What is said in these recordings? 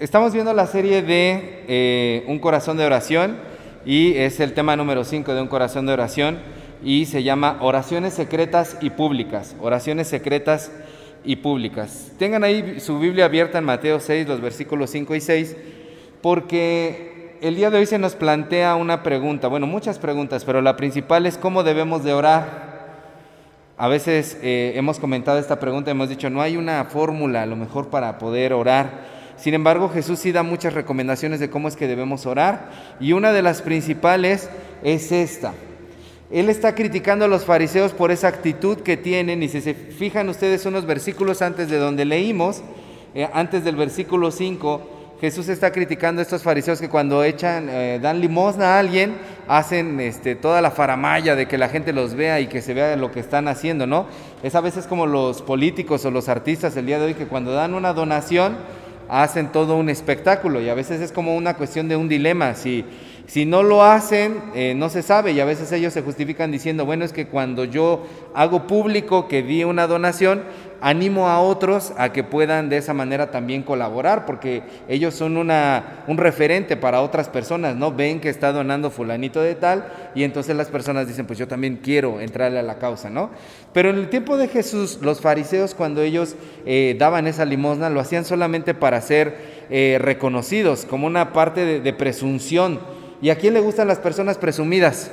estamos viendo la serie de eh, Un corazón de oración y es el tema número 5 de Un corazón de oración y se llama Oraciones secretas y públicas. Oraciones secretas y públicas. Tengan ahí su Biblia abierta en Mateo 6, los versículos 5 y 6, porque el día de hoy se nos plantea una pregunta, bueno, muchas preguntas, pero la principal es cómo debemos de orar. A veces eh, hemos comentado esta pregunta, hemos dicho, no hay una fórmula a lo mejor para poder orar. Sin embargo, Jesús sí da muchas recomendaciones de cómo es que debemos orar y una de las principales es esta. Él está criticando a los fariseos por esa actitud que tienen y si se fijan ustedes unos versículos antes de donde leímos, eh, antes del versículo 5, Jesús está criticando a estos fariseos que cuando echan, eh, dan limosna a alguien, hacen este, toda la faramaya de que la gente los vea y que se vea lo que están haciendo, ¿no? Es a veces como los políticos o los artistas el día de hoy que cuando dan una donación hacen todo un espectáculo y a veces es como una cuestión de un dilema, si si no lo hacen, eh, no se sabe y a veces ellos se justifican diciendo, bueno, es que cuando yo hago público que di una donación, animo a otros a que puedan de esa manera también colaborar, porque ellos son una, un referente para otras personas, ¿no? Ven que está donando fulanito de tal y entonces las personas dicen, pues yo también quiero entrarle a la causa, ¿no? Pero en el tiempo de Jesús, los fariseos cuando ellos eh, daban esa limosna, lo hacían solamente para ser eh, reconocidos, como una parte de, de presunción ¿Y a quién le gustan las personas presumidas?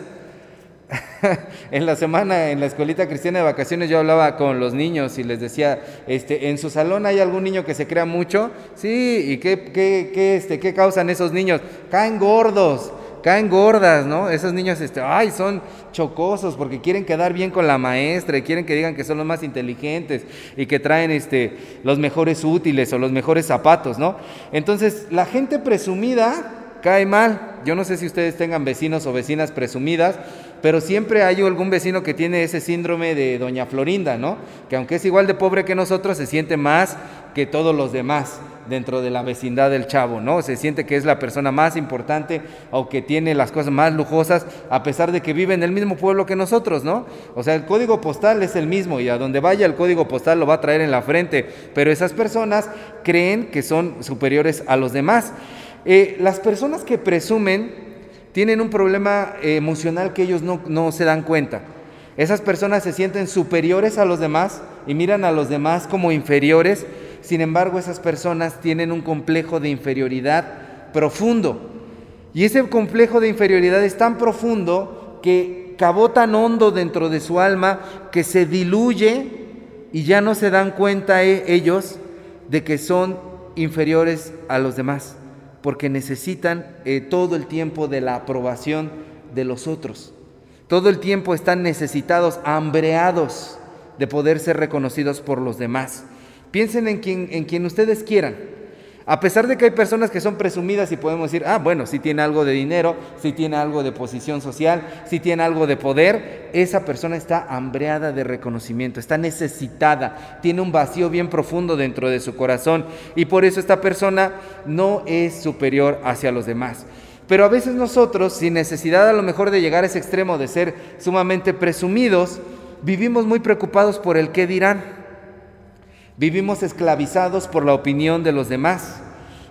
en la semana en la escuelita cristiana de vacaciones yo hablaba con los niños y les decía, este, ¿en su salón hay algún niño que se crea mucho? Sí, ¿y qué, qué, qué, este, qué causan esos niños? Caen gordos, caen gordas, ¿no? Esos niños, este, ay, son chocosos porque quieren quedar bien con la maestra y quieren que digan que son los más inteligentes y que traen este, los mejores útiles o los mejores zapatos, ¿no? Entonces, la gente presumida cae mal. Yo no sé si ustedes tengan vecinos o vecinas presumidas, pero siempre hay algún vecino que tiene ese síndrome de doña Florinda, ¿no? Que aunque es igual de pobre que nosotros, se siente más que todos los demás dentro de la vecindad del chavo, ¿no? Se siente que es la persona más importante o que tiene las cosas más lujosas, a pesar de que vive en el mismo pueblo que nosotros, ¿no? O sea, el código postal es el mismo y a donde vaya el código postal lo va a traer en la frente, pero esas personas creen que son superiores a los demás. Eh, las personas que presumen tienen un problema eh, emocional que ellos no, no se dan cuenta. Esas personas se sienten superiores a los demás y miran a los demás como inferiores. Sin embargo, esas personas tienen un complejo de inferioridad profundo. Y ese complejo de inferioridad es tan profundo que cabó tan hondo dentro de su alma que se diluye y ya no se dan cuenta eh, ellos de que son inferiores a los demás porque necesitan eh, todo el tiempo de la aprobación de los otros. Todo el tiempo están necesitados, hambreados de poder ser reconocidos por los demás. Piensen en quien, en quien ustedes quieran. A pesar de que hay personas que son presumidas y podemos decir, ah, bueno, si tiene algo de dinero, si tiene algo de posición social, si tiene algo de poder, esa persona está hambreada de reconocimiento, está necesitada, tiene un vacío bien profundo dentro de su corazón y por eso esta persona no es superior hacia los demás. Pero a veces nosotros, sin necesidad a lo mejor de llegar a ese extremo de ser sumamente presumidos, vivimos muy preocupados por el qué dirán. Vivimos esclavizados por la opinión de los demás.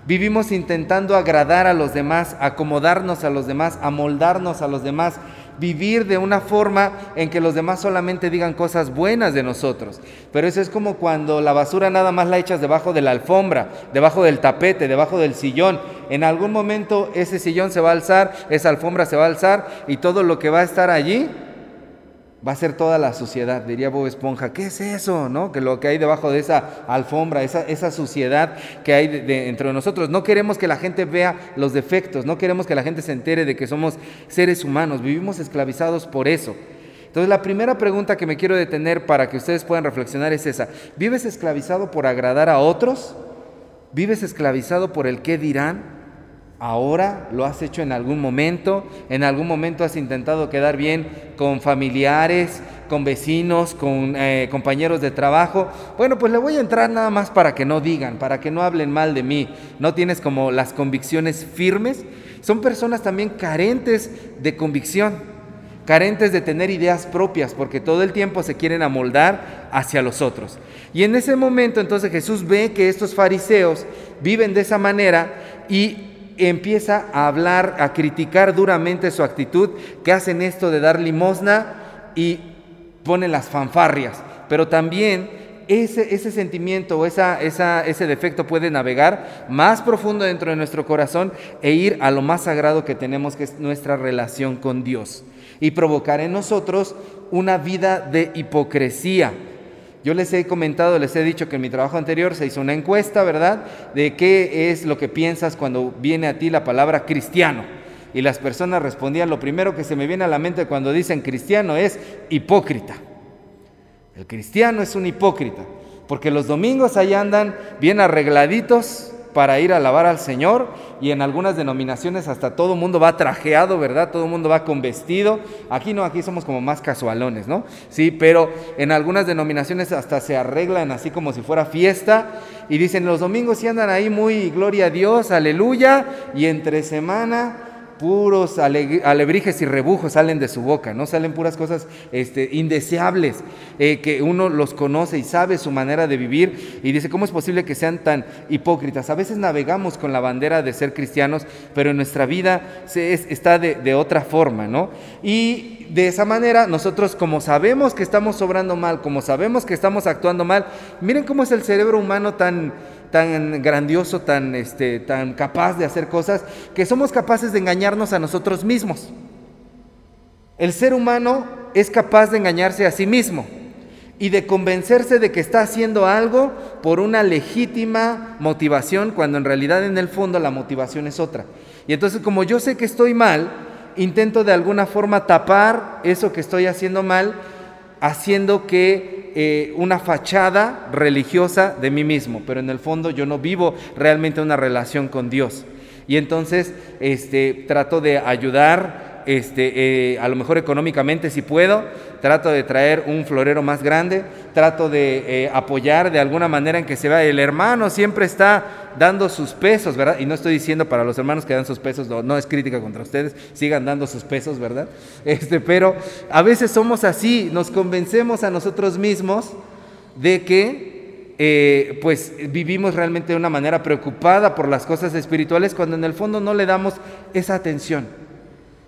Vivimos intentando agradar a los demás, acomodarnos a los demás, amoldarnos a los demás, vivir de una forma en que los demás solamente digan cosas buenas de nosotros. Pero eso es como cuando la basura nada más la echas debajo de la alfombra, debajo del tapete, debajo del sillón. En algún momento ese sillón se va a alzar, esa alfombra se va a alzar y todo lo que va a estar allí va a ser toda la suciedad, diría Bob Esponja. ¿Qué es eso? ¿No? Que lo que hay debajo de esa alfombra, esa, esa suciedad que hay dentro de nosotros. No queremos que la gente vea los defectos, no queremos que la gente se entere de que somos seres humanos, vivimos esclavizados por eso. Entonces la primera pregunta que me quiero detener para que ustedes puedan reflexionar es esa. ¿Vives esclavizado por agradar a otros? ¿Vives esclavizado por el qué dirán? Ahora lo has hecho en algún momento, en algún momento has intentado quedar bien con familiares, con vecinos, con eh, compañeros de trabajo. Bueno, pues le voy a entrar nada más para que no digan, para que no hablen mal de mí. No tienes como las convicciones firmes. Son personas también carentes de convicción carentes de tener ideas propias, porque todo el tiempo se quieren amoldar hacia los otros. Y en ese momento entonces Jesús ve que estos fariseos viven de esa manera y empieza a hablar, a criticar duramente su actitud, que hacen esto de dar limosna y ponen las fanfarrias, pero también ese, ese sentimiento o esa, ese defecto puede navegar más profundo dentro de nuestro corazón e ir a lo más sagrado que tenemos, que es nuestra relación con Dios, y provocar en nosotros una vida de hipocresía. Yo les he comentado, les he dicho que en mi trabajo anterior se hizo una encuesta, ¿verdad? De qué es lo que piensas cuando viene a ti la palabra cristiano. Y las personas respondían, lo primero que se me viene a la mente cuando dicen cristiano es hipócrita. El cristiano es un hipócrita, porque los domingos ahí andan bien arregladitos para ir a alabar al Señor y en algunas denominaciones hasta todo el mundo va trajeado, ¿verdad? Todo el mundo va con vestido. Aquí no, aquí somos como más casualones, ¿no? Sí, pero en algunas denominaciones hasta se arreglan así como si fuera fiesta y dicen los domingos sí andan ahí muy gloria a Dios, aleluya, y entre semana puros alebrijes y rebujos salen de su boca, no salen puras cosas este, indeseables, eh, que uno los conoce y sabe su manera de vivir y dice, ¿cómo es posible que sean tan hipócritas? A veces navegamos con la bandera de ser cristianos, pero en nuestra vida se está de, de otra forma, ¿no? Y de esa manera nosotros como sabemos que estamos sobrando mal, como sabemos que estamos actuando mal, miren cómo es el cerebro humano tan tan grandioso, tan, este, tan capaz de hacer cosas, que somos capaces de engañarnos a nosotros mismos. El ser humano es capaz de engañarse a sí mismo y de convencerse de que está haciendo algo por una legítima motivación, cuando en realidad en el fondo la motivación es otra. Y entonces como yo sé que estoy mal, intento de alguna forma tapar eso que estoy haciendo mal, haciendo que eh, una fachada religiosa de mí mismo, pero en el fondo yo no vivo realmente una relación con Dios. Y entonces este, trato de ayudar, este, eh, a lo mejor económicamente si puedo, trato de traer un florero más grande, trato de eh, apoyar de alguna manera en que se vea, el hermano siempre está dando sus pesos, ¿verdad? Y no estoy diciendo para los hermanos que dan sus pesos, no, es crítica contra ustedes, sigan dando sus pesos, ¿verdad? Este, pero a veces somos así, nos convencemos a nosotros mismos de que eh, pues vivimos realmente de una manera preocupada por las cosas espirituales cuando en el fondo no le damos esa atención.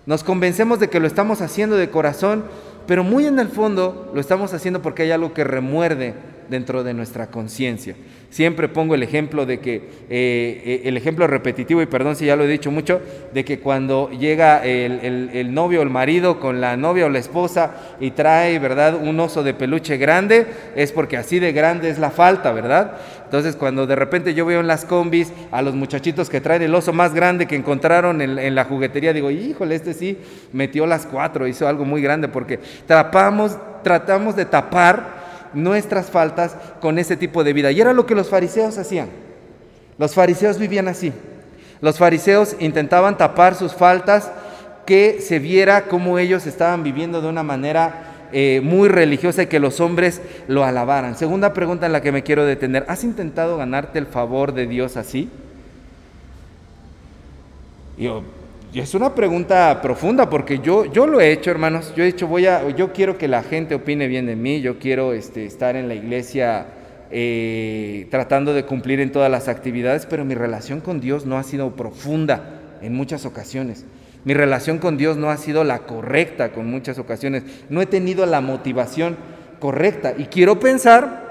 Nos convencemos de que lo estamos haciendo de corazón, pero muy en el fondo lo estamos haciendo porque hay algo que remuerde dentro de nuestra conciencia. Siempre pongo el ejemplo de que, eh, eh, el ejemplo repetitivo, y perdón si ya lo he dicho mucho, de que cuando llega el, novio o el marido con la novia o la esposa y trae, ¿verdad?, un oso de peluche grande, es porque así de grande es la falta, ¿verdad? Entonces cuando de repente yo veo en las combis a los muchachitos que traen el oso más grande que encontraron en, la juguetería, digo, híjole, este sí metió las cuatro, hizo algo muy grande, porque tapamos, tratamos de tapar nuestras faltas con ese tipo de vida. Y era lo que los fariseos hacían. Los fariseos vivían así. Los fariseos intentaban tapar sus faltas, que se viera cómo ellos estaban viviendo de una manera eh, muy religiosa y que los hombres lo alabaran. Segunda pregunta en la que me quiero detener. ¿Has intentado ganarte el favor de Dios así? Yo, es una pregunta profunda porque yo, yo lo he hecho, hermanos. Yo he dicho, voy a, yo quiero que la gente opine bien de mí. Yo quiero este, estar en la iglesia eh, tratando de cumplir en todas las actividades, pero mi relación con Dios no ha sido profunda en muchas ocasiones. Mi relación con Dios no ha sido la correcta con muchas ocasiones. No he tenido la motivación correcta. Y quiero pensar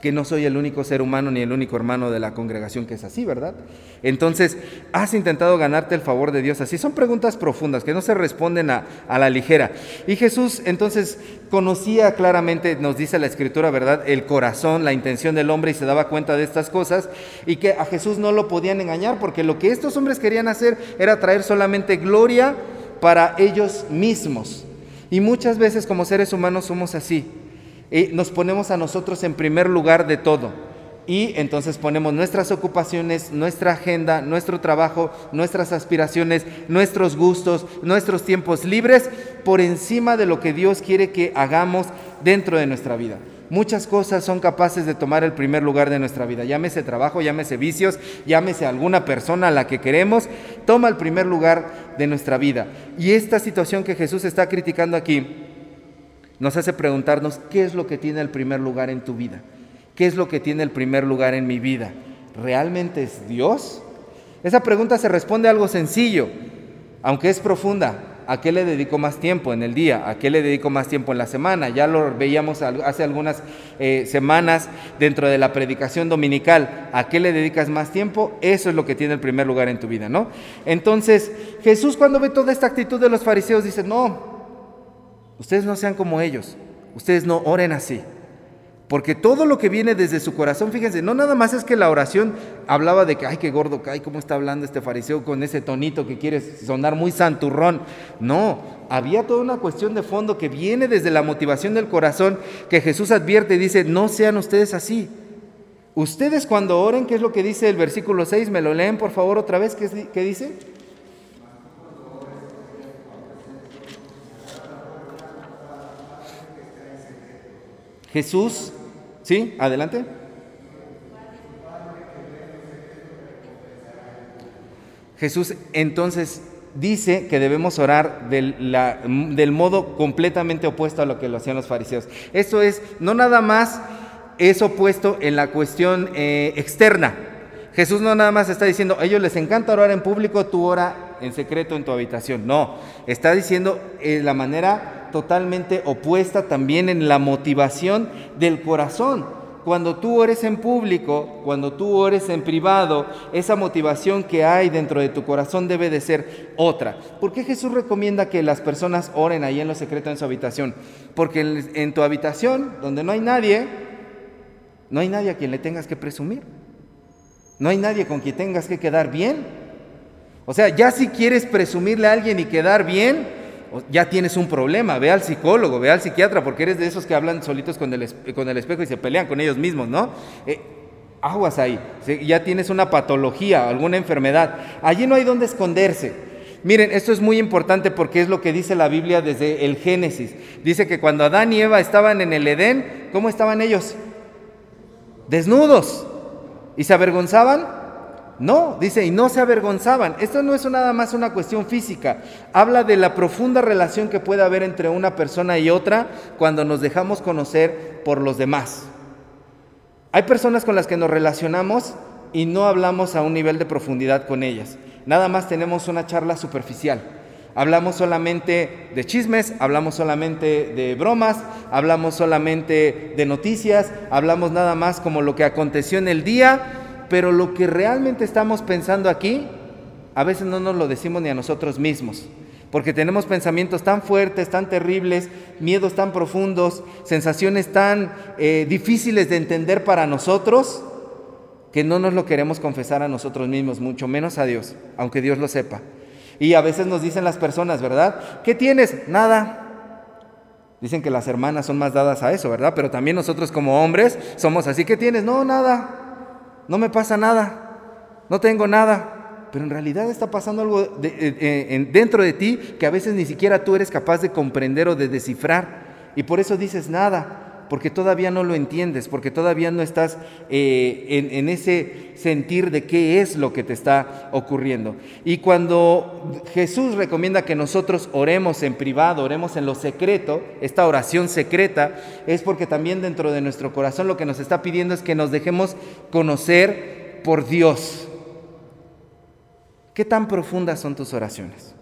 que no soy el único ser humano ni el único hermano de la congregación que es así, ¿verdad? Entonces, ¿has intentado ganarte el favor de Dios así? Son preguntas profundas que no se responden a, la ligera. Y Jesús entonces conocía claramente, nos dice la escritura, ¿verdad? El corazón, la intención del hombre y se daba cuenta de estas cosas y que a Jesús no lo podían engañar porque lo que estos hombres querían hacer era traer solamente gloria para ellos mismos. Y muchas veces como seres humanos somos así nos ponemos a nosotros en primer lugar de todo. Y entonces ponemos nuestras ocupaciones, nuestra agenda, nuestro trabajo, nuestras aspiraciones, nuestros gustos, nuestros tiempos libres por encima de lo que Dios quiere que hagamos dentro de nuestra vida. Muchas cosas son capaces de tomar el primer lugar de nuestra vida. Llámese trabajo, llámese vicios, llámese alguna persona a la que queremos, toma el primer lugar de nuestra vida. Y esta situación que Jesús está criticando aquí nos hace preguntarnos qué es lo que tiene el primer lugar en tu vida. ¿Qué es lo que tiene el primer lugar en mi vida? ¿Realmente es Dios? Esa pregunta se responde a algo sencillo, aunque es profunda. ¿A qué le dedico más tiempo en el día? ¿A qué le dedico más tiempo en la semana? Ya lo veíamos hace algunas eh, semanas dentro de la predicación dominical. ¿A qué le dedicas más tiempo? Eso es lo que tiene el primer lugar en tu vida, ¿no? Entonces, Jesús cuando ve toda esta actitud de los fariseos dice, no, ustedes no sean como ellos, ustedes no oren así. Porque todo lo que viene desde su corazón, fíjense, no nada más es que la oración hablaba de que, ay, qué gordo cae, cómo está hablando este fariseo con ese tonito que quiere sonar muy santurrón. No, había toda una cuestión de fondo que viene desde la motivación del corazón que Jesús advierte y dice, no sean ustedes así. Ustedes cuando oren, ¿qué es lo que dice el versículo 6? ¿Me lo leen por favor otra vez? ¿Qué, qué dice? Jesús, ¿sí? Adelante. Jesús entonces dice que debemos orar del, modo completamente opuesto a lo que lo hacían los fariseos. Esto es, no nada más es opuesto en la cuestión eh, externa. Jesús no nada más está diciendo, a ellos les encanta orar en público, tú ora en secreto en tu habitación. No, está diciendo en la manera totalmente opuesta también en la motivación del corazón. Cuando tú ores en público, cuando tú ores en privado, esa motivación que hay dentro de tu corazón debe de ser otra. ¿Por qué Jesús recomienda que las personas oren ahí en lo secreto en su habitación? Porque en, en tu habitación, donde no hay nadie, no hay nadie a quien le tengas que presumir. No hay nadie con quien tengas que quedar bien. O sea, ya si quieres presumirle a alguien y quedar bien, ya tienes un problema, ve al psicólogo, ve al psiquiatra, porque eres de esos que hablan solitos con el, con el espejo y se pelean con ellos mismos, ¿no? Eh, aguas ahí, ya tienes una patología, alguna enfermedad. Allí no hay donde esconderse. Miren, esto es muy importante porque es lo que dice la Biblia desde el Génesis. Dice que cuando Adán y Eva estaban en el Edén, ¿cómo estaban ellos? Desnudos. ¿Y se avergonzaban? No, dice, y no se avergonzaban. Esto no es nada más una cuestión física. Habla de la profunda relación que puede haber entre una persona y otra cuando nos dejamos conocer por los demás. Hay personas con las que nos relacionamos y no hablamos a un nivel de profundidad con ellas. Nada más tenemos una charla superficial. Hablamos solamente de chismes, hablamos solamente de bromas, hablamos solamente de noticias, hablamos nada más como lo que aconteció en el día pero lo que realmente estamos pensando aquí, a veces no nos lo decimos ni a nosotros mismos, porque tenemos pensamientos tan fuertes, tan terribles, miedos tan profundos, sensaciones tan eh, difíciles de entender para nosotros, que no nos lo queremos confesar a nosotros mismos, mucho menos a Dios, aunque Dios lo sepa. Y a veces nos dicen las personas, ¿verdad? ¿Qué tienes? Nada. Dicen que las hermanas son más dadas a eso, ¿verdad? Pero también nosotros como hombres somos así. ¿Qué tienes? No, nada no me pasa nada, no tengo nada, pero en realidad está pasando algo eh, eh, dentro de ti que a veces ni siquiera tú eres capaz de comprender o de descifrar. Y por eso dices nada, porque todavía no lo entiendes, porque todavía no estás eh, en, en, ese sentir de qué es lo que te está ocurriendo. Y cuando Jesús recomienda que nosotros oremos en privado, oremos en lo secreto, esta oración secreta, es porque también dentro de nuestro corazón lo que nos está pidiendo es que nos dejemos conocer por Dios. ¿Qué tan profundas son tus oraciones?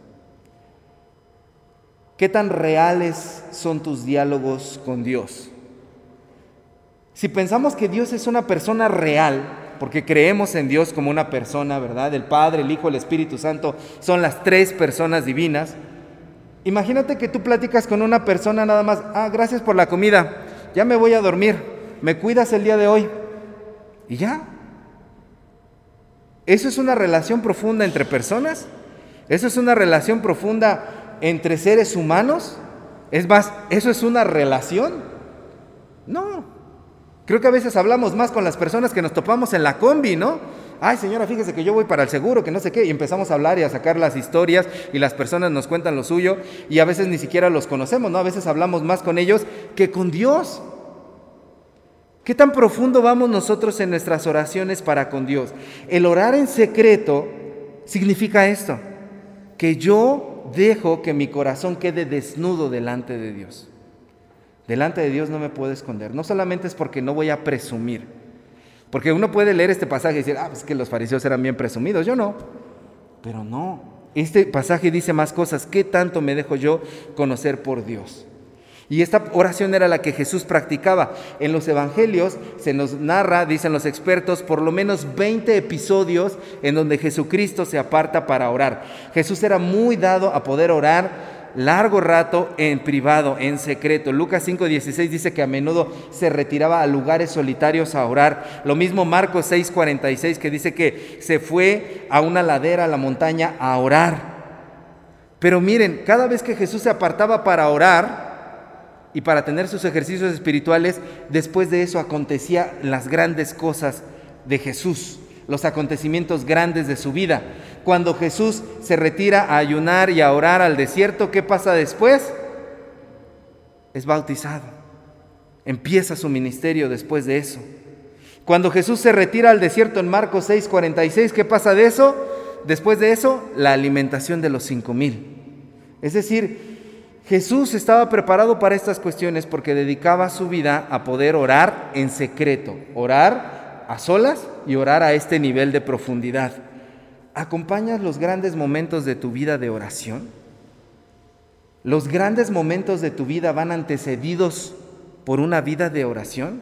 ¿Qué tan reales son tus diálogos con Dios? Si pensamos que Dios es una persona real, porque creemos en Dios como una persona, ¿verdad? El Padre, el Hijo, el Espíritu Santo son las tres personas divinas. Imagínate que tú platicas con una persona nada más, ah, gracias por la comida, ya me voy a dormir, me cuidas el día de hoy. Y ya. ¿Eso es una relación profunda entre personas? ¿Eso es una relación profunda entre seres humanos? Es más, ¿eso es una relación? No. Creo que a veces hablamos más con las personas que nos topamos en la combi, ¿no? Ay, señora, fíjese que yo voy para el seguro, que no sé qué, y empezamos a hablar y a sacar las historias y las personas nos cuentan lo suyo y a veces ni siquiera los conocemos, ¿no? A veces hablamos más con ellos que con Dios. ¿Qué tan profundo vamos nosotros en nuestras oraciones para con Dios? El orar en secreto significa esto, que yo dejo que mi corazón quede desnudo delante de Dios. Delante de Dios no me puedo esconder. No solamente es porque no voy a presumir. Porque uno puede leer este pasaje y decir, ah, pues que los fariseos eran bien presumidos. Yo no. Pero no. Este pasaje dice más cosas. ¿Qué tanto me dejo yo conocer por Dios? Y esta oración era la que Jesús practicaba. En los evangelios se nos narra, dicen los expertos, por lo menos 20 episodios en donde Jesucristo se aparta para orar. Jesús era muy dado a poder orar largo rato en privado, en secreto. Lucas 5:16 dice que a menudo se retiraba a lugares solitarios a orar. Lo mismo Marcos 6:46 que dice que se fue a una ladera, a la montaña, a orar. Pero miren, cada vez que Jesús se apartaba para orar, y para tener sus ejercicios espirituales, después de eso acontecía las grandes cosas de Jesús, los acontecimientos grandes de su vida. Cuando Jesús se retira a ayunar y a orar al desierto, ¿qué pasa después? Es bautizado. Empieza su ministerio después de eso. Cuando Jesús se retira al desierto en Marcos 6:46, ¿qué pasa de eso? Después de eso, la alimentación de los cinco mil. Es decir, Jesús estaba preparado para estas cuestiones porque dedicaba su vida a poder orar en secreto, orar a solas y orar a este nivel de profundidad. ¿Acompañas los grandes momentos de tu vida de oración? ¿Los grandes momentos de tu vida van antecedidos por una vida de oración?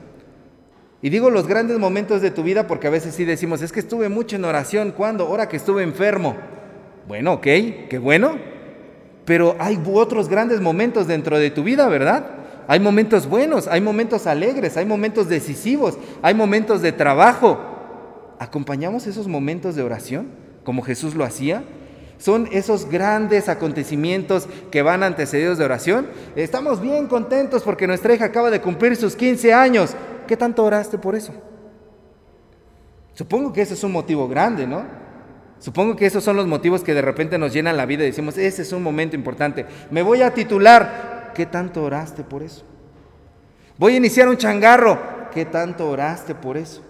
Y digo los grandes momentos de tu vida porque a veces sí decimos, es que estuve mucho en oración. ¿Cuándo? Ahora que estuve enfermo. Bueno, ok, qué bueno. Pero hay otros grandes momentos dentro de tu vida, ¿verdad? Hay momentos buenos, hay momentos alegres, hay momentos decisivos, hay momentos de trabajo. ¿Acompañamos esos momentos de oración? Como Jesús lo hacía? Son esos grandes acontecimientos que van antecedidos de oración. Estamos bien contentos porque nuestra hija acaba de cumplir sus 15 años. ¿Qué tanto oraste por eso? Supongo que ese es un motivo grande, ¿no? Supongo que esos son los motivos que de repente nos llenan la vida y decimos, ese es un momento importante. Me voy a titular. ¿Qué tanto oraste por eso? Voy a iniciar un changarro. ¿Qué tanto oraste por eso?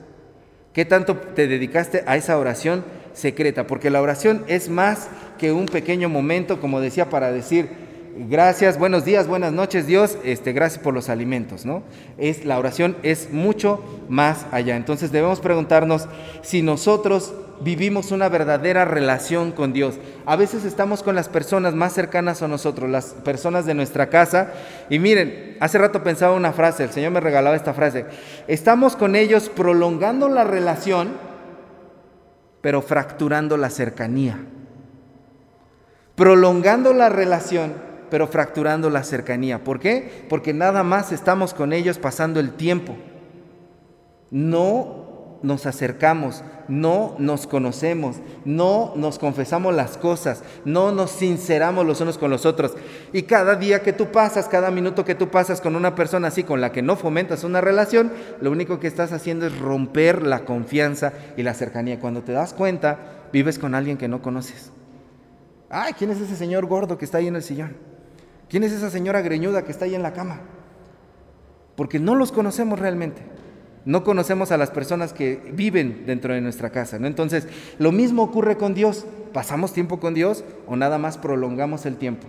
¿Qué tanto te dedicaste a esa oración? Secreta, porque la oración es más que un pequeño momento, como decía, para decir gracias, buenos días, buenas noches, Dios, este, gracias por los alimentos, ¿no? Es, la oración es mucho más allá. Entonces debemos preguntarnos si nosotros vivimos una verdadera relación con Dios. A veces estamos con las personas más cercanas a nosotros, las personas de nuestra casa, y miren, hace rato pensaba una frase, el Señor me regalaba esta frase, estamos con ellos prolongando la relación, pero fracturando la cercanía. Prolongando la relación, pero fracturando la cercanía. ¿Por qué? Porque nada más estamos con ellos pasando el tiempo. No nos acercamos, no nos conocemos, no nos confesamos las cosas, no nos sinceramos los unos con los otros. Y cada día que tú pasas, cada minuto que tú pasas con una persona así con la que no fomentas una relación, lo único que estás haciendo es romper la confianza y la cercanía. Cuando te das cuenta, vives con alguien que no conoces. Ay, ¿quién es ese señor gordo que está ahí en el sillón? ¿Quién es esa señora greñuda que está ahí en la cama? Porque no los conocemos realmente. No conocemos a las personas que viven dentro de nuestra casa, ¿no? Entonces, lo mismo ocurre con Dios. ¿Pasamos tiempo con Dios o nada más prolongamos el tiempo?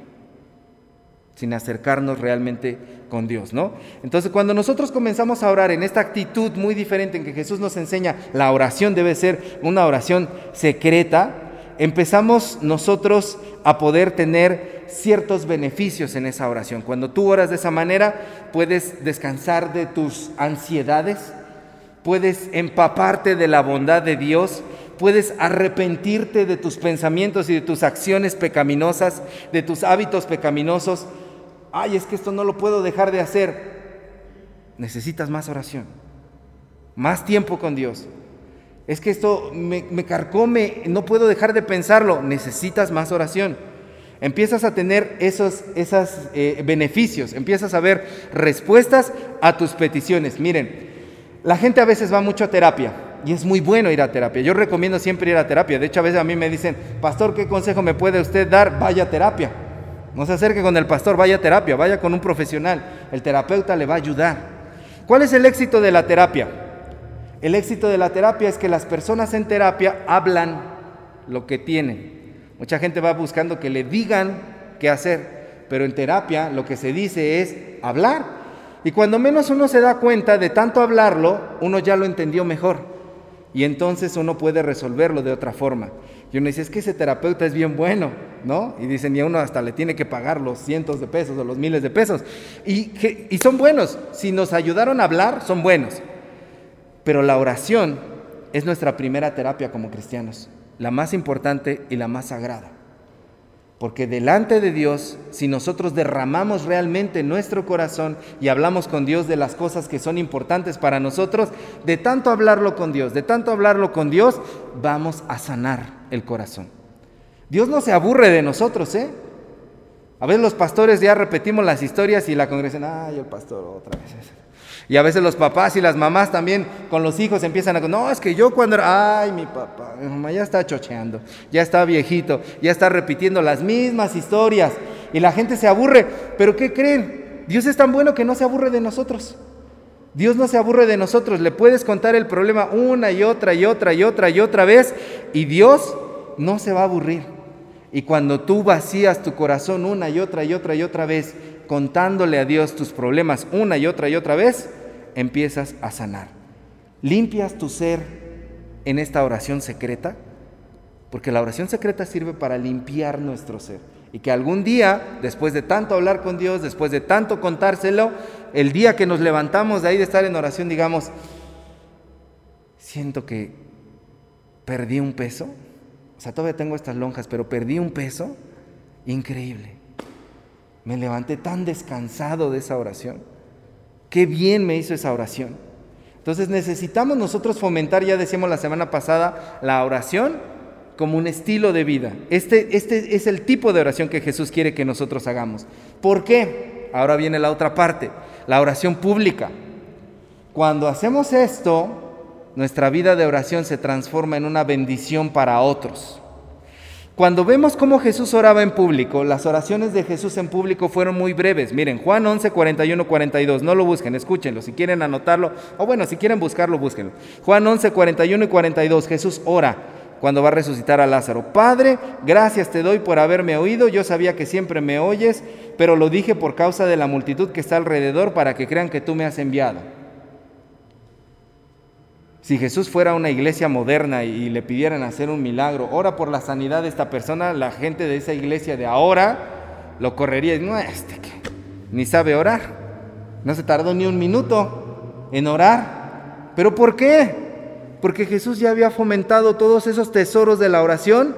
sin acercarnos realmente con Dios, ¿no? Entonces, cuando nosotros comenzamos a orar en esta actitud muy diferente en que Jesús nos enseña, la oración debe ser una oración secreta, empezamos nosotros a poder tener ciertos beneficios en esa oración. Cuando tú oras de esa manera, puedes descansar de tus ansiedades, puedes empaparte de la bondad de Dios, puedes arrepentirte de tus pensamientos y de tus acciones pecaminosas, de tus hábitos pecaminosos. Ay, es que esto no lo puedo dejar de hacer. Necesitas más oración, más tiempo con Dios. Es que esto me, carcome, no puedo dejar de pensarlo. Necesitas más oración. Empiezas a tener esos eh, beneficios, empiezas a ver respuestas a tus peticiones. Miren, la gente a veces va mucho a terapia y es muy bueno ir a terapia. Yo recomiendo siempre ir a terapia. De hecho, a veces a mí me dicen, pastor, ¿qué consejo me puede usted dar? Vaya a terapia. No se acerque con el pastor, vaya a terapia, vaya con un profesional. El terapeuta le va a ayudar. ¿Cuál es el éxito de la terapia? El éxito de la terapia es que las personas en terapia hablan lo que tienen. Mucha gente va buscando que le digan qué hacer, pero en terapia lo que se dice es hablar. Y cuando menos uno se da cuenta de tanto hablarlo, uno ya lo entendió mejor. Y entonces uno puede resolverlo de otra forma. Y uno dice, es que ese terapeuta es bien bueno, ¿no? Y dicen, y a uno hasta le tiene que pagar los cientos de pesos o los miles de pesos. Y, y son buenos. Si nos ayudaron a hablar, son buenos. Pero la oración es nuestra primera terapia como cristianos, la más importante y la más sagrada. Porque delante de Dios, si nosotros derramamos realmente nuestro corazón y hablamos con Dios de las cosas que son importantes para nosotros, de tanto hablarlo con Dios, de tanto hablarlo con Dios, vamos a sanar el corazón. Dios no se aburre de nosotros, ¿eh? A veces los pastores ya repetimos las historias y la congregación, ay, el pastor otra vez. Y a veces los papás y las mamás también con los hijos empiezan a... No, es que yo cuando. Ay, mi papá, mamá ya está chocheando, ya está viejito, ya está repitiendo las mismas historias. Y la gente se aburre. Pero ¿qué creen? Dios es tan bueno que no se aburre de nosotros. Dios no se aburre de nosotros. Le puedes contar el problema una y otra y otra y otra y otra vez. Y Dios no se va a aburrir. Y cuando tú vacías tu corazón una y otra y otra y otra vez, contándole a Dios tus problemas una y otra y otra vez, empiezas a sanar. Limpias tu ser en esta oración secreta, porque la oración secreta sirve para limpiar nuestro ser. Y que algún día, después de tanto hablar con Dios, después de tanto contárselo, el día que nos levantamos de ahí de estar en oración, digamos, siento que perdí un peso. O sea, todavía tengo estas lonjas, pero perdí un peso. Increíble. Me levanté tan descansado de esa oración. Qué bien me hizo esa oración. Entonces necesitamos nosotros fomentar, ya decíamos la semana pasada, la oración como un estilo de vida. Este, este es el tipo de oración que Jesús quiere que nosotros hagamos. ¿Por qué? Ahora viene la otra parte, la oración pública. Cuando hacemos esto, nuestra vida de oración se transforma en una bendición para otros. Cuando vemos cómo Jesús oraba en público, las oraciones de Jesús en público fueron muy breves. Miren, Juan 11, 41, 42, no lo busquen, escúchenlo. Si quieren anotarlo, o bueno, si quieren buscarlo, búsquenlo. Juan 11, 41 y 42, Jesús ora cuando va a resucitar a Lázaro. Padre, gracias te doy por haberme oído. Yo sabía que siempre me oyes, pero lo dije por causa de la multitud que está alrededor para que crean que tú me has enviado. Si Jesús fuera una iglesia moderna y le pidieran hacer un milagro, ora por la sanidad de esta persona, la gente de esa iglesia de ahora lo correría. No, este que ni sabe orar. No se tardó ni un minuto en orar. ¿Pero por qué? Porque Jesús ya había fomentado todos esos tesoros de la oración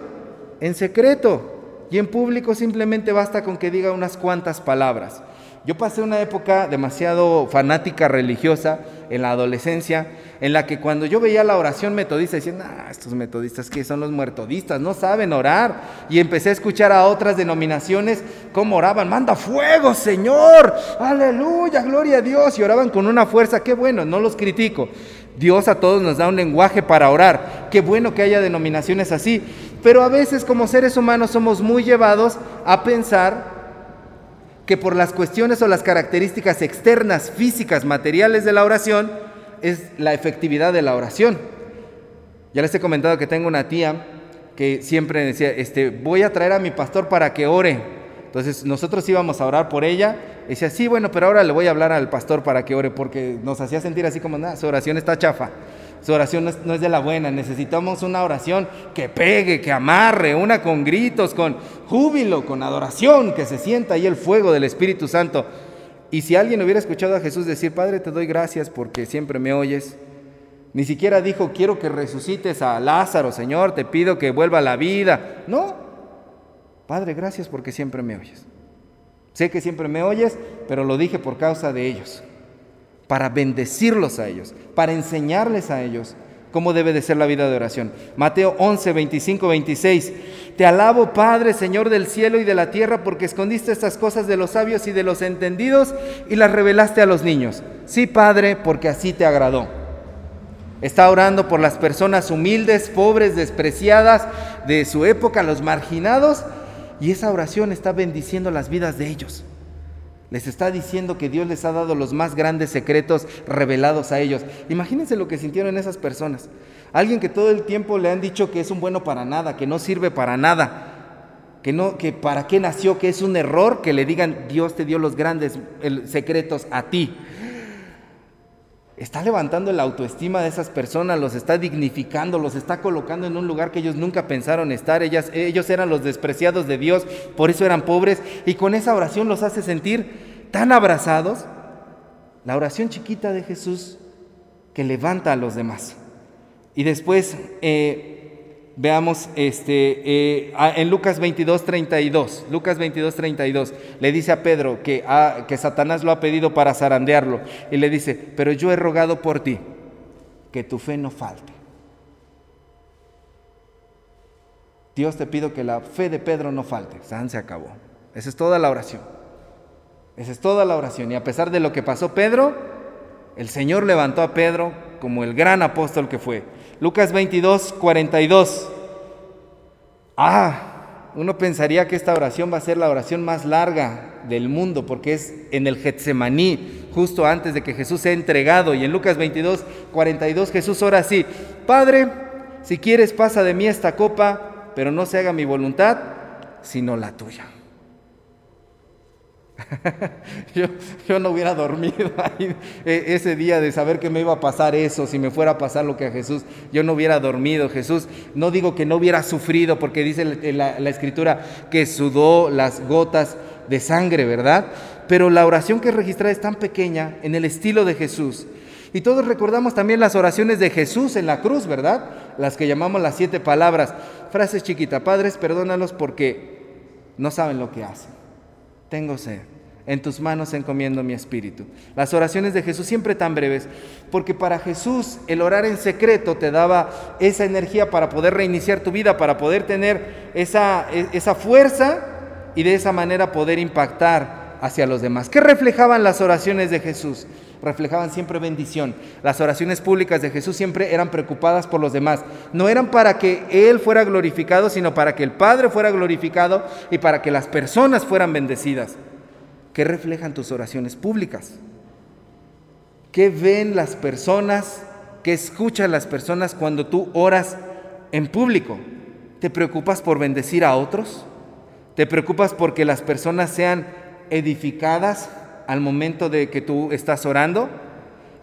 en secreto. Y en público simplemente basta con que diga unas cuantas palabras. Yo pasé una época demasiado fanática religiosa en la adolescencia, en la que cuando yo veía la oración metodista, decían, ah, estos metodistas que son los muertodistas, no saben orar. Y empecé a escuchar a otras denominaciones cómo oraban, manda fuego, Señor, aleluya, gloria a Dios. Y oraban con una fuerza, qué bueno, no los critico. Dios a todos nos da un lenguaje para orar. Qué bueno que haya denominaciones así. Pero a veces como seres humanos somos muy llevados a pensar que por las cuestiones o las características externas, físicas, materiales de la oración, es la efectividad de la oración. Ya les he comentado que tengo una tía que siempre decía, este, voy a traer a mi pastor para que ore. Entonces nosotros íbamos a orar por ella. Y decía, sí, bueno, pero ahora le voy a hablar al pastor para que ore, porque nos hacía sentir así como, nada, su oración está chafa. Su oración no es, de la buena. Necesitamos una oración que pegue, que amarre, una con gritos, con júbilo, con adoración, que se sienta ahí el fuego del Espíritu Santo. Y si alguien hubiera escuchado a Jesús decir, Padre, te doy gracias porque siempre me oyes, ni siquiera dijo, quiero que resucites a Lázaro, Señor, te pido que vuelva a la vida. No, Padre, gracias porque siempre me oyes. Sé que siempre me oyes, pero lo dije por causa de ellos para bendecirlos a ellos, para enseñarles a ellos cómo debe de ser la vida de oración. Mateo 11, 25, 26. Te alabo, Padre, Señor del cielo y de la tierra, porque escondiste estas cosas de los sabios y de los entendidos y las revelaste a los niños. Sí, Padre, porque así te agradó. Está orando por las personas humildes, pobres, despreciadas de su época, los marginados, y esa oración está bendiciendo las vidas de ellos. Les está diciendo que Dios les ha dado los más grandes secretos revelados a ellos. Imagínense lo que sintieron esas personas. Alguien que todo el tiempo le han dicho que es un bueno para nada, que no sirve para nada, que no que para qué nació, que es un error que le digan Dios te dio los grandes secretos a ti. Está levantando la autoestima de esas personas, los está dignificando, los está colocando en un lugar que ellos nunca pensaron estar. Ellas, ellos eran los despreciados de Dios, por eso eran pobres. Y con esa oración los hace sentir tan abrazados. La oración chiquita de Jesús que levanta a los demás. Y después eh, veamos este, eh, en Lucas 22, 32. Lucas 22, 32. Le dice a Pedro que, ah, que Satanás lo ha pedido para zarandearlo. Y le dice, pero yo he rogado por ti que tu fe no falte. Dios te pido que la fe de Pedro no falte. San se acabó. Esa es toda la oración. Esa es toda la oración. Y a pesar de lo que pasó Pedro, el Señor levantó a Pedro como el gran apóstol que fue. Lucas 22, 42. Ah, uno pensaría que esta oración va a ser la oración más larga del mundo porque es en el Getsemaní, justo antes de que Jesús sea entregado. Y en Lucas 22, 42 Jesús ora así, Padre, si quieres pasa de mí esta copa, pero no se haga mi voluntad, sino la tuya. yo, no hubiera dormido ahí e, ese día de saber que me iba a pasar eso, si me fuera a pasar lo que a Jesús, yo no hubiera dormido. Jesús, no digo que no hubiera sufrido, porque dice la, escritura que sudó las gotas de sangre, ¿verdad? Pero la oración que registra es tan pequeña en el estilo de Jesús. Y todos recordamos también las oraciones de Jesús en la cruz, ¿verdad? Las que llamamos las siete palabras. Frases chiquita, padres, perdónalos porque no saben lo que hacen tengo sed. En tus manos encomiendo mi espíritu. Las oraciones de Jesús siempre tan breves, porque para Jesús el orar en secreto te daba esa energía para poder reiniciar tu vida, para poder tener esa, e, esa fuerza y de esa manera poder impactar hacia los demás. ¿Qué reflejaban las oraciones de Jesús? Reflejaban siempre bendición. Las oraciones públicas de Jesús siempre eran preocupadas por los demás. No eran para que Él fuera glorificado, sino para que el Padre fuera glorificado y para que las personas fueran bendecidas. ¿Qué reflejan tus oraciones públicas? ¿Qué ven las personas? ¿Qué escuchan las personas cuando tú oras en público? ¿Te preocupas por bendecir a otros? ¿Te preocupas porque las personas sean edificadas al momento de que tú estás orando,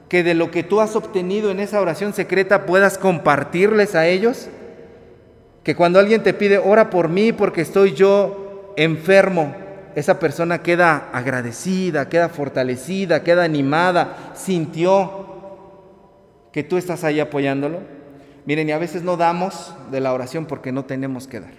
que de lo que tú has obtenido en esa oración secreta puedas compartirles a ellos, que cuando alguien te pide, ora por mí porque estoy yo enfermo, esa persona queda agradecida, queda fortalecida, queda animada, sintió que tú estás ahí apoyándolo. Miren, y a veces no damos de la oración porque no tenemos que dar.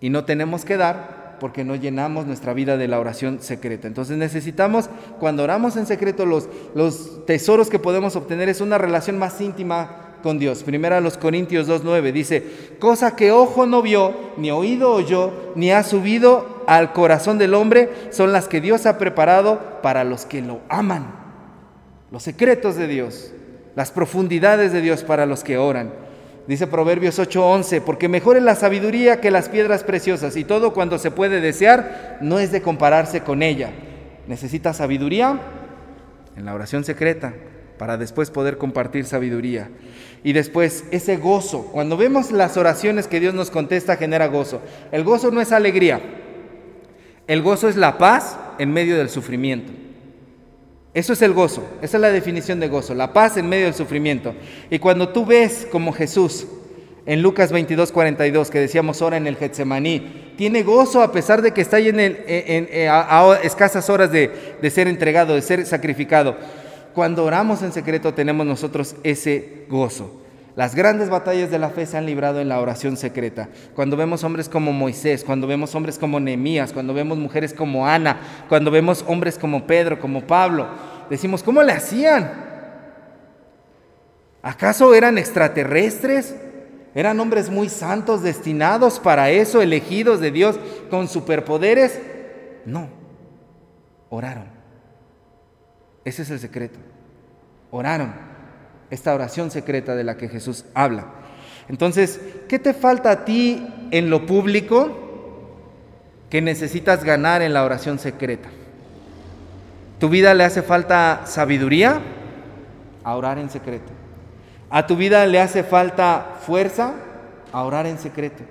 Y no tenemos que dar porque no llenamos nuestra vida de la oración secreta. Entonces necesitamos, cuando oramos en secreto, los, los tesoros que podemos obtener es una relación más íntima con Dios. Primera los Corintios 2.9 dice, cosa que ojo no vio, ni oído oyó, ni ha subido al corazón del hombre, son las que Dios ha preparado para los que lo aman. Los secretos de Dios, las profundidades de Dios para los que oran. Dice Proverbios 8:11, porque mejor es la sabiduría que las piedras preciosas y todo cuando se puede desear no es de compararse con ella. Necesita sabiduría en la oración secreta para después poder compartir sabiduría. Y después ese gozo, cuando vemos las oraciones que Dios nos contesta genera gozo. El gozo no es alegría, el gozo es la paz en medio del sufrimiento. Eso es el gozo, esa es la definición de gozo, la paz en medio del sufrimiento. Y cuando tú ves como Jesús en Lucas 22, 42, que decíamos ahora en el Getsemaní, tiene gozo a pesar de que está ahí en, el, a, escasas horas de ser entregado, de ser sacrificado. Cuando oramos en secreto tenemos nosotros ese gozo. Las grandes batallas de la fe se han librado en la oración secreta. Cuando vemos hombres como Moisés, cuando vemos hombres como Nehemías, cuando vemos mujeres como Ana, cuando vemos hombres como Pedro, como Pablo, decimos, ¿cómo le hacían? ¿Acaso eran extraterrestres? ¿Eran hombres muy santos destinados para eso, elegidos de Dios con superpoderes? No, oraron. Ese es el secreto. Oraron esta oración secreta de la que Jesús habla. Entonces, ¿qué te falta a ti en lo público que necesitas ganar en la oración secreta? ¿Tu vida le hace falta sabiduría? A orar en secreto. A tu vida le hace falta fuerza a orar en secreto.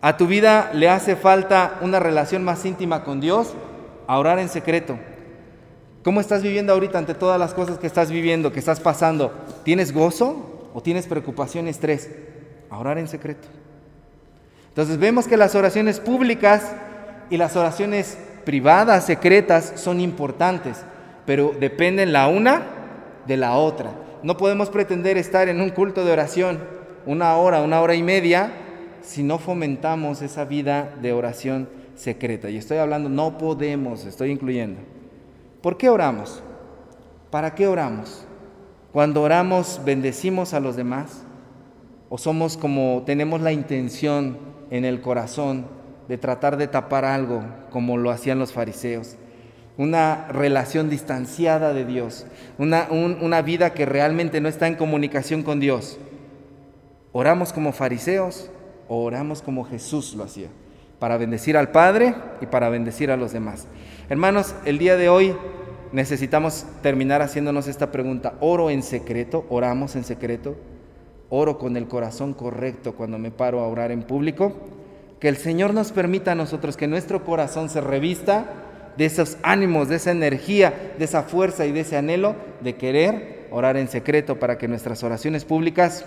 A tu vida le hace falta una relación más íntima con Dios a orar en secreto. ¿Cómo estás viviendo ahorita ante todas las cosas que estás viviendo, que estás pasando? ¿Tienes gozo o tienes preocupación y estrés? Orar en secreto. Entonces vemos que las oraciones públicas y las oraciones privadas, secretas, son importantes, pero dependen la una de la otra. No podemos pretender estar en un culto de oración una hora, una hora y media, si no fomentamos esa vida de oración secreta. Y estoy hablando, no podemos, estoy incluyendo. ¿Por qué oramos? ¿Para qué oramos? Cuando oramos, bendecimos a los demás o somos como tenemos la intención en el corazón de tratar de tapar algo como lo hacían los fariseos una relación distanciada de Dios, una, una vida que realmente no está en comunicación con Dios. ¿Oramos como fariseos o oramos como Jesús lo hacía? Para bendecir al Padre y para bendecir a los demás. Hermanos, el día de hoy necesitamos terminar haciéndonos esta pregunta. ¿Oro en secreto? ¿Oramos en secreto? ¿Oro con el corazón correcto cuando me paro a orar en público? Que el Señor nos permita a nosotros que nuestro corazón se revista de esos ánimos, de esa energía, de esa fuerza y de ese anhelo de querer orar en secreto para que nuestras oraciones públicas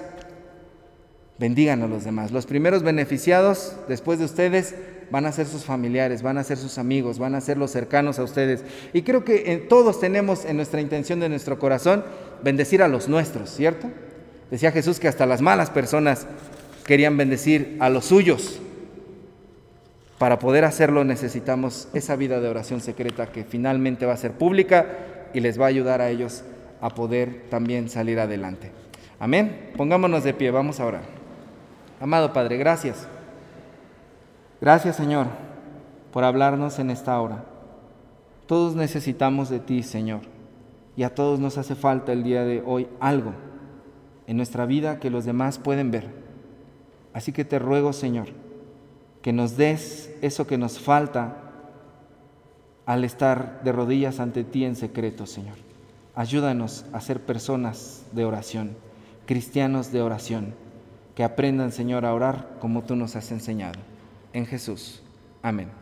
bendigan a los demás. Los primeros beneficiados después de ustedes van a ser sus familiares, van a ser sus amigos, van a ser los cercanos a ustedes. Y creo que eh, todos tenemos en nuestra intención de nuestro corazón bendecir a los nuestros, ¿cierto? Decía Jesús que hasta las malas personas querían bendecir a los suyos. Para poder hacerlo necesitamos esa vida de oración secreta que finalmente va a ser pública y les va a ayudar a ellos a poder también salir adelante. Amén. Pongámonos de pie, vamos a orar. Amado Padre, gracias. Gracias Señor por hablarnos en esta hora. Todos necesitamos de ti, Señor, y a todos nos hace falta el día de hoy algo en nuestra vida que los demás pueden ver. Así que te ruego, Señor, que nos des eso que nos falta al estar de rodillas ante ti en secreto, Señor. Ayúdanos a ser personas de oración, cristianos de oración, que aprendan, Señor, a orar como tú nos has enseñado. En Jesús. Amén.